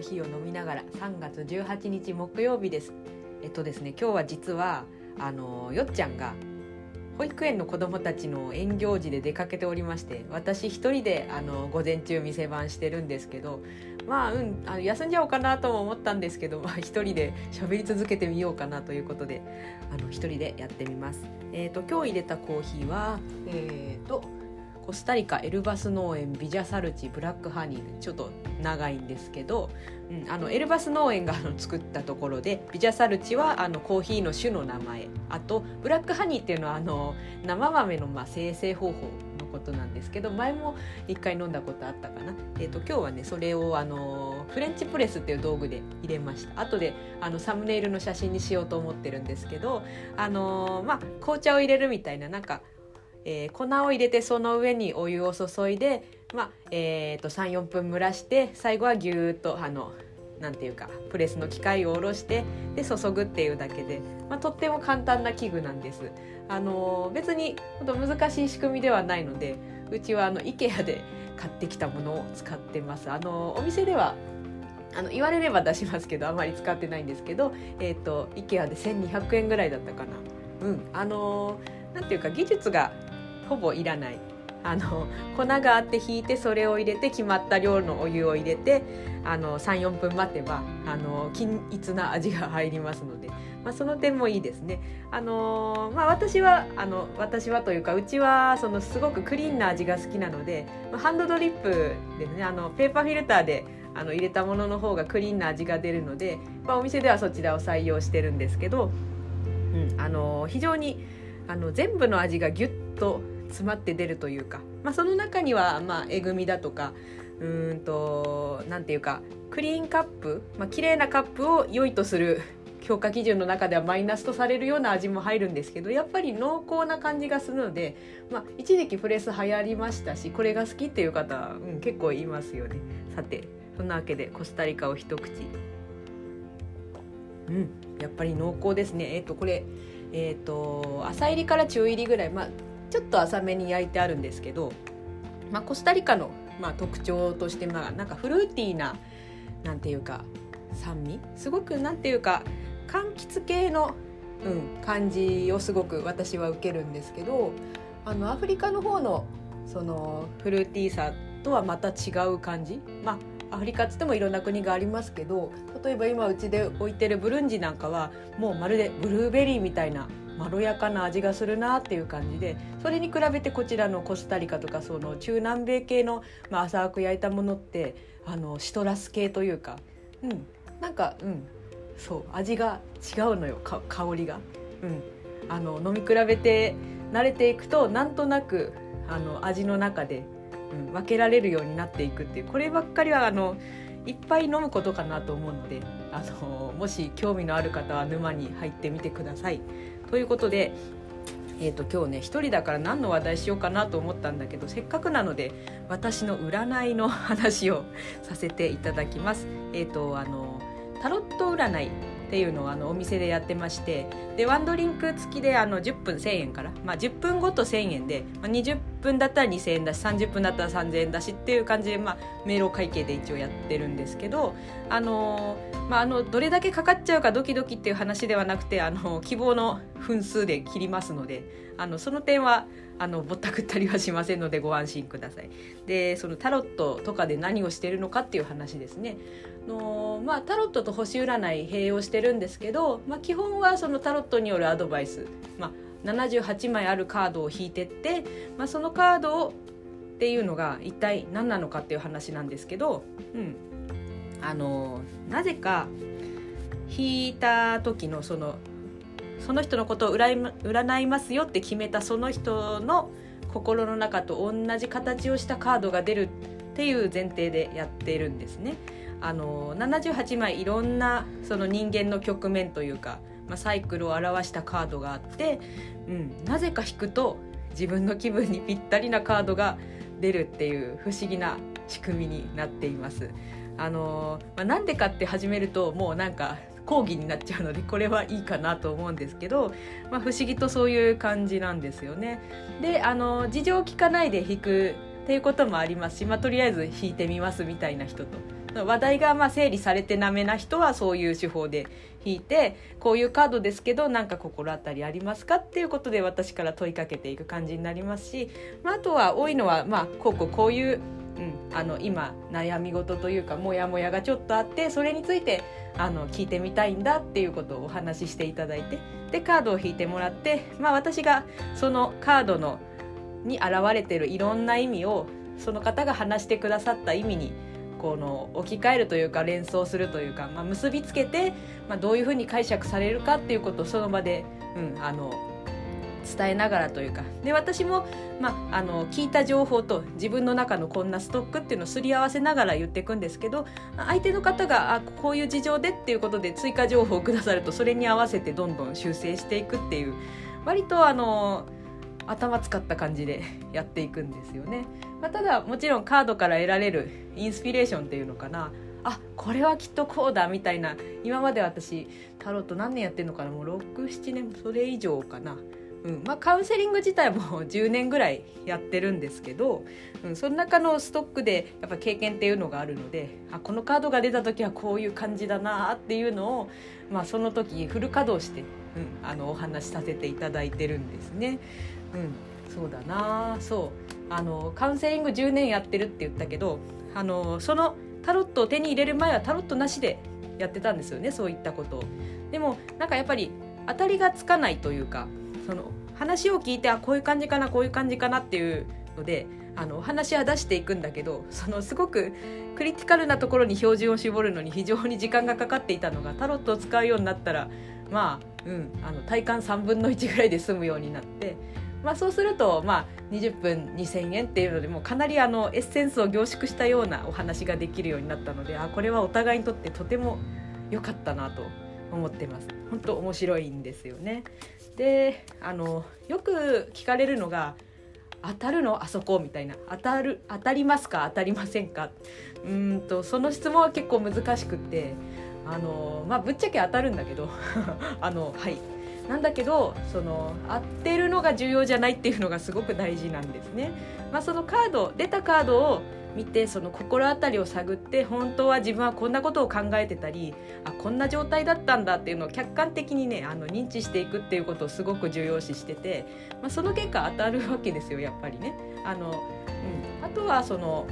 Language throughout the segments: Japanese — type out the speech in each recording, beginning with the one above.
ーヒーを飲みながら3月18日木曜日ですえっとですね今日は実はあのよっちゃんが保育園の子どもたちの園行事で出かけておりまして私一人であの午前中店番してるんですけどまあうんあの休んじゃおうかなとも思ったんですけど、まあ、一人で喋り続けてみようかなということであの一人でやってみます。えーと、今日入れたコーヒーはえーとコスタリカエルバス農園ビジャサルチブラックハニーちょっと長いんですけど、うん、あのエルバス農園が作ったところでビジャサルチはあのコーヒーの種の名前。あとブラックハニーっていうのはあの生豆のまあ生成方法のことなんですけど前も一回飲んだことあったかな、えーと、今日はねそれをあのフレンチプレスっていう道具で入れました。後であのサムネイルの写真にしようと思ってるんですけどあのまあ紅茶を入れるみたいななんかえー、粉を入れてその上にお湯を注いで、まあえーと、34分蒸らして最後はぎゅーっとあのなんていうかプレスの機械を下ろしてで注ぐっていうだけで、まあ、とっても簡単な器具なんです。あの別に難しい仕組みではないのでうちはあの IKEA で買ってきたものを使ってます。あのお店ではあの言われれば出しますけどあまり使ってないんですけど、えーと、と IKEA で1200円ぐらいだったかな。うんあのなんていうか技術がほぼいらないあの粉があって引いてそれを入れて決まった量のお湯を入れて34分待てばあの均一な味が入りますので、まあ、その点もいいですね。あのまあ、私はあの私はというかうちはそのすごくクリーンな味が好きなので、ハンドドリップですねあのペーパーフィルターであの入れたものの方がクリーンな味が出るので、まあ、お店ではそちらを採用してるんですけど、うん、あの非常にあの全部の味がギュッと詰まって出るというか、まあ、その中にはまあえぐみだとかうんとなんていうかクリーンカップ、まあ綺麗なカップを良いとする評価基準の中ではマイナスとされるような味も入るんですけどやっぱり濃厚な感じがするので、まあ、一時期プレス流行りましたしこれが好きっていう方、うん、結構いますよね。さてそんなわけでコスタリカを一口。うんやっぱり濃厚ですね。えっ、ー、とこれえっ、ー、と浅入りから中入りぐらいまあちょっと浅めに焼いてあるんですけど、まあ、コスタリカの、まあ、特徴としてまあなんかフルーティーななんていうか酸味？すごくなんていうか柑橘系の、うん、感じをすごく私は受けるんですけどあのアフリカの方のそのフルーティーさとはまた違う感じ？まあアフリカっつってもいろんな国がありますけど例えば今うちで置いてるブルンジなんかはもうまるでブルーベリーみたいなまろやかな味がするなっていう感じでそれに比べてこちらのコスタリカとかその中南米系の、まあ、浅く焼いたものってあのシトラス系というか、うん、なんか、うん、そう味が違うのよ香りが。うん、あの飲み比べて慣れていくとなんとなくあの味の中で、うん、分けられるようになっていくっていうこればっかりはあのいっぱい飲むことかなと思うのであのもし興味のある方は沼に入ってみてください。ということでえーと、今日ね一人だから何の話題しようかなと思ったんだけどせっかくなので私の占いの話を させていただきます。えーとあのタロット占いっていうのをあのお店でやってましてでワンドリンク付きであの10分1000円から、まあ、10分ごと1000円で、まあ、20分だったら2000円だし30分だったら3000円だしっていう感じで、まあ、明朗会計で一応やってるんですけどあのまあ、あのどれだけかかっちゃうかドキドキっていう話ではなくてあの希望の分数で切りますのであのその点はあのぼったくったりはしませんのでご安心ください。でそのタロットとかで何をしてるのかっていう話ですね。のまあ、タロットと星占い併用してるんですけど、まあ、基本はそのタロットによるアドバイス、まあ、78枚あるカードを引いてって、まあ、そのカードをっていうのが一体何なのかっていう話なんですけど、うん、あのなぜか引いた時のそのその人のことを占いますよって決めたその人の心の中と同じ形をしたカードが出るっていう前提でやってるんですね。あの78枚いろんなその人間の局面というか、まあ、サイクルを表したカードがあって、うん、なぜか引くと自分の気分にぴったりなカードが出るっていう不思議な仕組みになっています。あのまあ、なんでかって始めるともうなんか講義になっちゃうのでこれはいいかなと思うんですけど、まあ、不思議とそういう感じなんですよね。であの事情を聞かないで弾くっていうこともありますし、まあ、とりあえず弾いてみますみたいな人と話題がまあ整理されてなめな人はそういう手法で引いてこういうカードですけどなんか心当たりありますかっていうことで私から問いかけていく感じになりますし、まあ、あとは多いのはまあこうこうこういううん、あの今悩み事というかモヤモヤがちょっとあってそれについてあの聞いてみたいんだっていうことをお話ししていただいてでカードを引いてもらって、まあ、私がそのカードのに現れてるいろんな意味をその方が話してくださった意味にこの置き換えるというか連想するというか、まあ、結びつけて、まあ、どういうふうに解釈されるかっていうことをその場で、うん、あの伝えながらというか。で私も、まあ、あの聞いた情報と自分の中のこんなストックっていうのをすり合わせながら言っていくんですけど相手の方があこういう事情でっていうことで追加情報をくださるとそれに合わせてどんどん修正していくっていう割とあの頭使った感じで やっていくんですよね。まあ、ただもちろんカードから得られるインスピレーションっていうのかなあこれはきっとこうだみたいな今まで私タロット何年やってんのかなもう67年それ以上かな。うんまあ、カウンセリング自体も 10年ぐらいやってるんですけど、うん、その中のストックでやっぱ経験っていうのがあるのであこのカードが出た時はこういう感じだなっていうのを、まあ、その時フル稼働して、うん、あのお話しさせていただいてるんですね。うん、そうだなそうあのカウンセリング10年やってるって言ったけどあのそのタロットを手に入れる前はタロットなしでやってたんですよねそういったことを。でもなんかやっぱり当たりがつかないというかその話を聞いてあこういう感じかなこういう感じかなっていうのであの話は出していくんだけどそのすごくクリティカルなところに標準を絞るのに非常に時間がかかっていたのがタロットを使うようになったらまあ,、うん、あの体感3分の1ぐらいで済むようになってまあ、そうすると、まあ、20分2,000円っていうのでもかなりあのエッセンスを凝縮したようなお話ができるようになったのであこれはお互いにとってとても良かったなと思ってます。本当面白いんですよね。であのよく聞かれるのが当たるの？あそこ？みたいな。当たる当たりますか？当たりませんか？うんとその質問は結構難しくってあのまあぶっちゃけ当たるんだけど あのはい。なんだけどその合ってるのが重要じゃないっていうのがすごく大事なんですね。まあ、そのカード出たカードを見てその心当たりを探って本当は自分はこんなことを考えてたりあこんな状態だったんだっていうのを客観的にねあの認知していくっていうことをすごく重要視してて、まあ、その結果当たるわけですよやっぱりね。あのうん、あとはその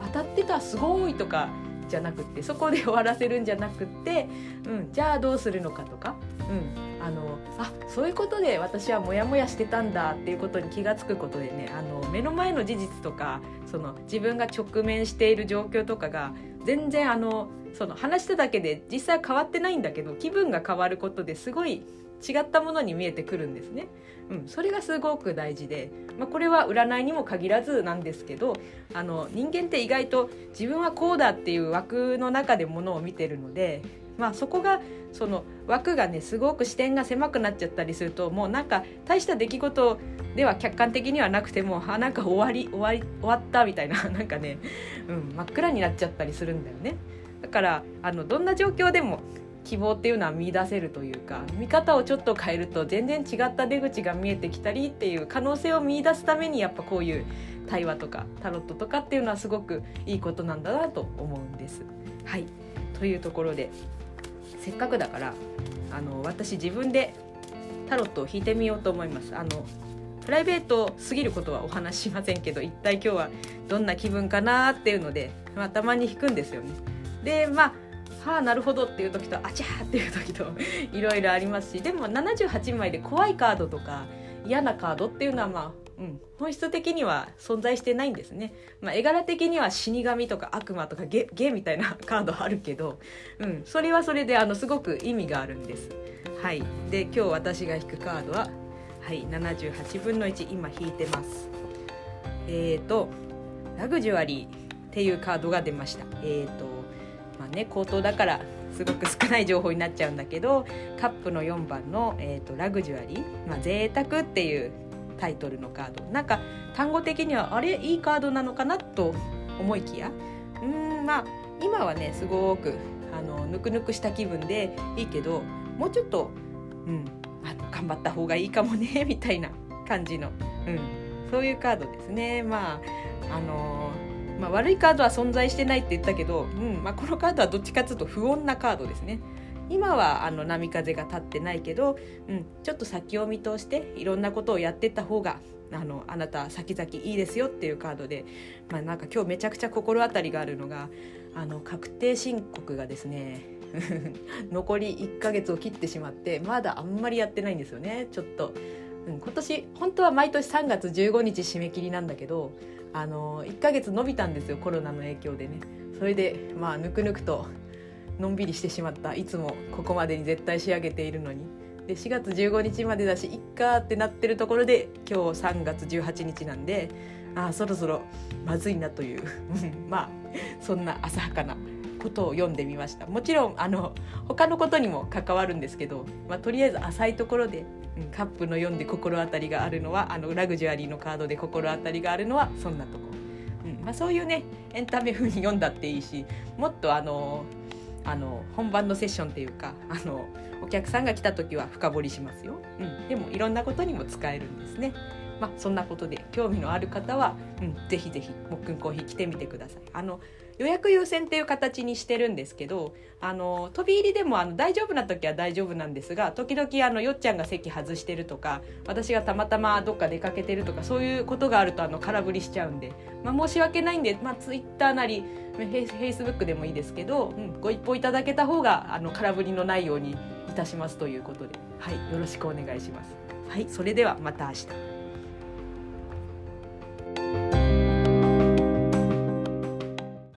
当たってたすごいとかじゃなくってそこで終わらせるんじゃなくって、うん、じゃあどうするのかとか、うん、あのあそういうことで私はモヤモヤしてたんだっていうことに気が付くことでねあの目の前の事実とかその自分が直面している状況とかが全然あのその話しただけで実際変わってないんだけど気分が変わることですごい違ったものに見えてくるんですね。うん、それがすごく大事で、まあ、これは占いにも限らずなんですけどあの人間って意外と自分はこうだっていう枠の中でものを見てるので、まあ、そこがその枠がねすごく視点が狭くなっちゃったりするともうなんか大した出来事では客観的にはなくてもあなんか終わり 終わり終わったみたいな なんかね、うん、真っ暗になっちゃったりするんだよね。だからあのどんな状況でも希望っていうのは見出せるというか見方をちょっと変えると全然違った出口が見えてきたりっていう可能性を見出すためにやっぱこういう対話とかタロットとかっていうのはすごくいいことなんだなと思うんです。はいというところでせっかくだからあの私自分でタロットを引いてみようと思います。あのプライベートすぎることはお話ししませんけど一体今日はどんな気分かなっていうので、まあ、たまに引くんですよね。でまあはあなるほどっていう時とあちゃーっていう時と いろいろありますしでも78枚で怖いカードとか嫌なカードっていうのはまあ、うん、本質的には存在してないんですね、まあ、絵柄的には死神とか悪魔とかゲゲみたいなカードあるけど、うん、それはそれであのすごく意味があるんです。はい、で今日私が引くカードは、はい、78分の1今引いてます。えっ、ー、とラグジュアリーっていうカードが出ました。えっ、ー、とまあね口頭だからすごく少ない情報になっちゃうんだけどカップの4番の、えーと、ラグジュアリー、まあ、贅沢っていうタイトルのカードなんか単語的にはあれ？いいカードなのかなと思いきやうんまあ今はねすごくあのぬくぬくした気分でいいけどもうちょっと、うん、あの頑張った方がいいかもね みたいな感じの、うん、そういうカードですね。まああのまあ、悪いカードは存在してないって言ったけど、うんまあ、このカードはどっちかというと不穏なカードですね。今はあの波風が立ってないけど、うん、ちょっと先を見通していろんなことをやってった方があのあなた先々いいですよっていうカードで、まあ、なんか今日めちゃくちゃ心当たりがあるのがあの確定申告がですね 残り1ヶ月を切ってしまってまだあんまりやってないんですよね。ちょっと、うん、今年本当は毎年3月15日締め切りなんだけどあの1ヶ月伸びたんですよコロナの影響でね。それでまあぬくぬくとのんびりしてしまった。いつもここまでに絶対仕上げているのに。で4月15日までだしいっかってなってるところで今日3月18日なんであそろそろまずいなという。まあそんな浅はかなことを読んでみました。もちろんあの他のことにも関わるんですけど、まあ、とりあえず浅いところで、うん、カップの読んで心当たりがあるのはあのラグジュアリーのカードで心当たりがあるのはそんなとこ、うんまあ、そういうねエンタメ風に読んだっていいしもっとあのあの本番のセッションっていうかあのお客さんが来た時は深掘りしますよ、うん、でもいろんなことにも使えるんですね。まあ、そんなことで興味のある方は、うん、ぜひぜひもっくんコーヒー来てみてください。あの予約優先っていう形にしてるんですけどあの飛び入りでもあの大丈夫な時は大丈夫なんですが時々あのよっちゃんが席外してるとか私がたまたまどっか出かけてるとかそういうことがあるとあの空振りしちゃうんで、まあ、申し訳ないんで、まあ、Twitter なりフェイスブックでもいいですけど、うん、ご一報いただけた方があの空振りのないようにいたしますということで、はい、よろしくお願いします。はい、それではまた明日。